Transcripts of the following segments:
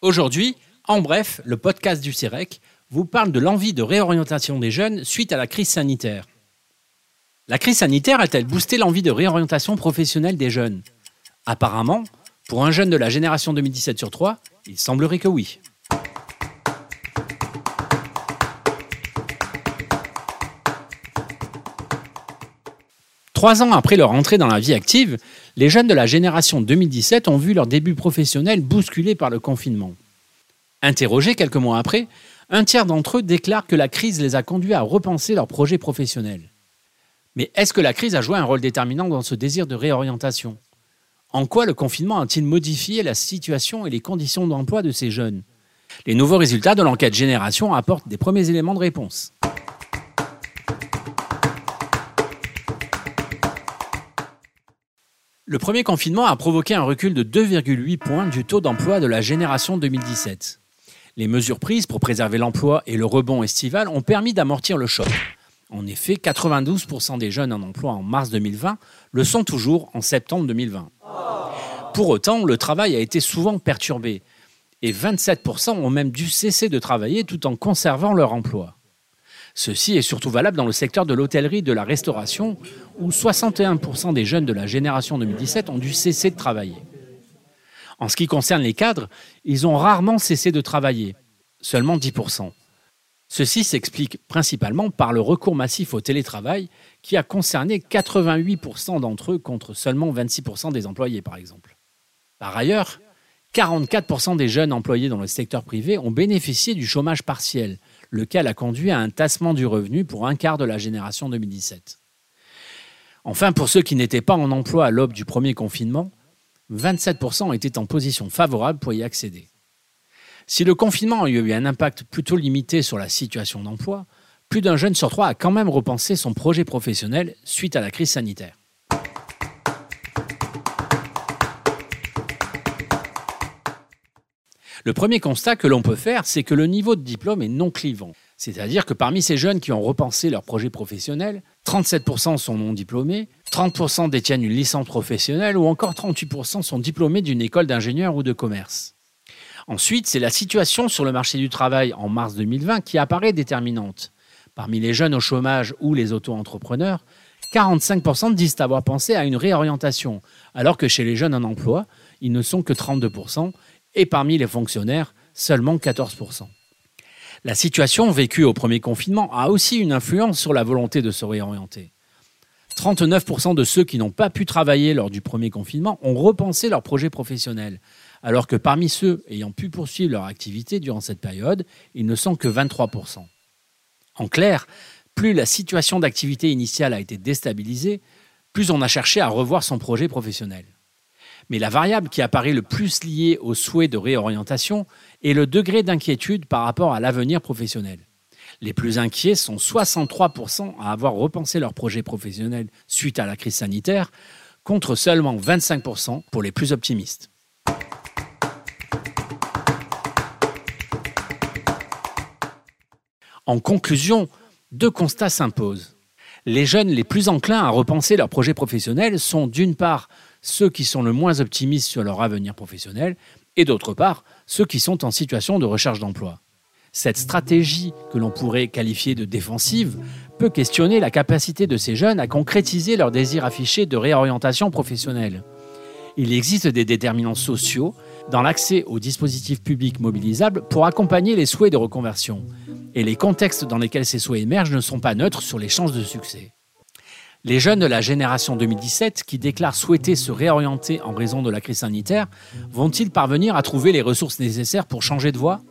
Aujourd'hui, en bref, le podcast du CIREC vous parle de l'envie de réorientation des jeunes suite à la crise sanitaire. La crise sanitaire a-t-elle boosté l'envie de réorientation professionnelle des jeunes? Apparemment, pour un jeune de la génération 2017 sur 3, il semblerait que oui. Trois ans après leur entrée dans la vie active, les jeunes de la génération 2017 ont vu leur début professionnel bousculé par le confinement. Interrogés quelques mois après, un tiers d'entre eux déclarent que la crise les a conduits à repenser leur projet professionnel. Mais est-ce que la crise a joué un rôle déterminant dans ce désir de réorientation? En quoi le confinement a-t-il modifié la situation et les conditions d'emploi de ces jeunes? Les nouveaux résultats de l'enquête Génération apportent des premiers éléments de réponse. Le premier confinement a provoqué un recul de 2,8 points du taux d'emploi de la génération 2017. Les mesures prises pour préserver l'emploi et le rebond estival ont permis d'amortir le choc. En effet, 92% des jeunes en emploi en mars 2020 le sont toujours en septembre 2020. Pour autant, le travail a été souvent perturbé et 27% ont même dû cesser de travailler tout en conservant leur emploi. Ceci est surtout valable dans le secteur de l'hôtellerie et de la restauration, où 61% des jeunes de la génération 2017 ont dû cesser de travailler. En ce qui concerne les cadres, ils ont rarement cessé de travailler, seulement 10%. Ceci s'explique principalement par le recours massif au télétravail qui a concerné 88% d'entre eux contre seulement 26% des employés par exemple. Par ailleurs, 44% des jeunes employés dans le secteur privé ont bénéficié du chômage partiel, lequel a conduit à un tassement du revenu pour un quart de la génération 2017. Enfin, pour ceux qui n'étaient pas en emploi à l'aube du premier confinement, 27% étaient en position favorable pour y accéder. Si le confinement a eu un impact plutôt limité sur la situation d'emploi, plus d'un jeune sur trois a quand même repensé son projet professionnel suite à la crise sanitaire. Le premier constat que l'on peut faire, c'est que le niveau de diplôme est non clivant. C'est-à-dire que parmi ces jeunes qui ont repensé leur projet professionnel, 37% sont non diplômés, 30% détiennent une licence professionnelle ou encore 38% sont diplômés d'une école d'ingénieur ou de commerce. Ensuite, c'est la situation sur le marché du travail en mars 2020 qui apparaît déterminante. Parmi les jeunes au chômage ou les auto-entrepreneurs, 45% disent avoir pensé à une réorientation, alors que chez les jeunes en emploi, ils ne sont que 32%, et parmi les fonctionnaires, seulement 14%. La situation vécue au premier confinement a aussi une influence sur la volonté de se réorienter. 39% de ceux qui n'ont pas pu travailler lors du premier confinement ont repensé leur projet professionnel, alors que parmi ceux ayant pu poursuivre leur activité durant cette période, ils ne sont que 23%. En clair, plus la situation d'activité initiale a été déstabilisée, plus on a cherché à revoir son projet professionnel. Mais la variable qui apparaît le plus liée au souhait de réorientation est le degré d'inquiétude par rapport à l'avenir professionnel. Les plus inquiets sont 63% à avoir repensé leur projet professionnel suite à la crise sanitaire, contre seulement 25% pour les plus optimistes. En conclusion, deux constats s'imposent. Les jeunes les plus enclins à repenser leur projet professionnel sont d'une part ceux qui sont le moins optimistes sur leur avenir professionnel, et d'autre part, ceux qui sont en situation de recherche d'emploi. Cette stratégie, que l'on pourrait qualifier de défensive, peut questionner la capacité de ces jeunes à concrétiser leur désir affiché de réorientation professionnelle. Il existe des déterminants sociaux dans l'accès aux dispositifs publics mobilisables pour accompagner les souhaits de reconversion. Et les contextes dans lesquels ces souhaits émergent ne sont pas neutres sur les chances de succès. Les jeunes de la génération 2017 qui déclarent souhaiter se réorienter en raison de la crise sanitaire vont-ils parvenir à trouver les ressources nécessaires pour changer de voie?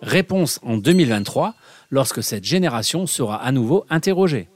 Réponse en 2023, lorsque cette génération sera à nouveau interrogée.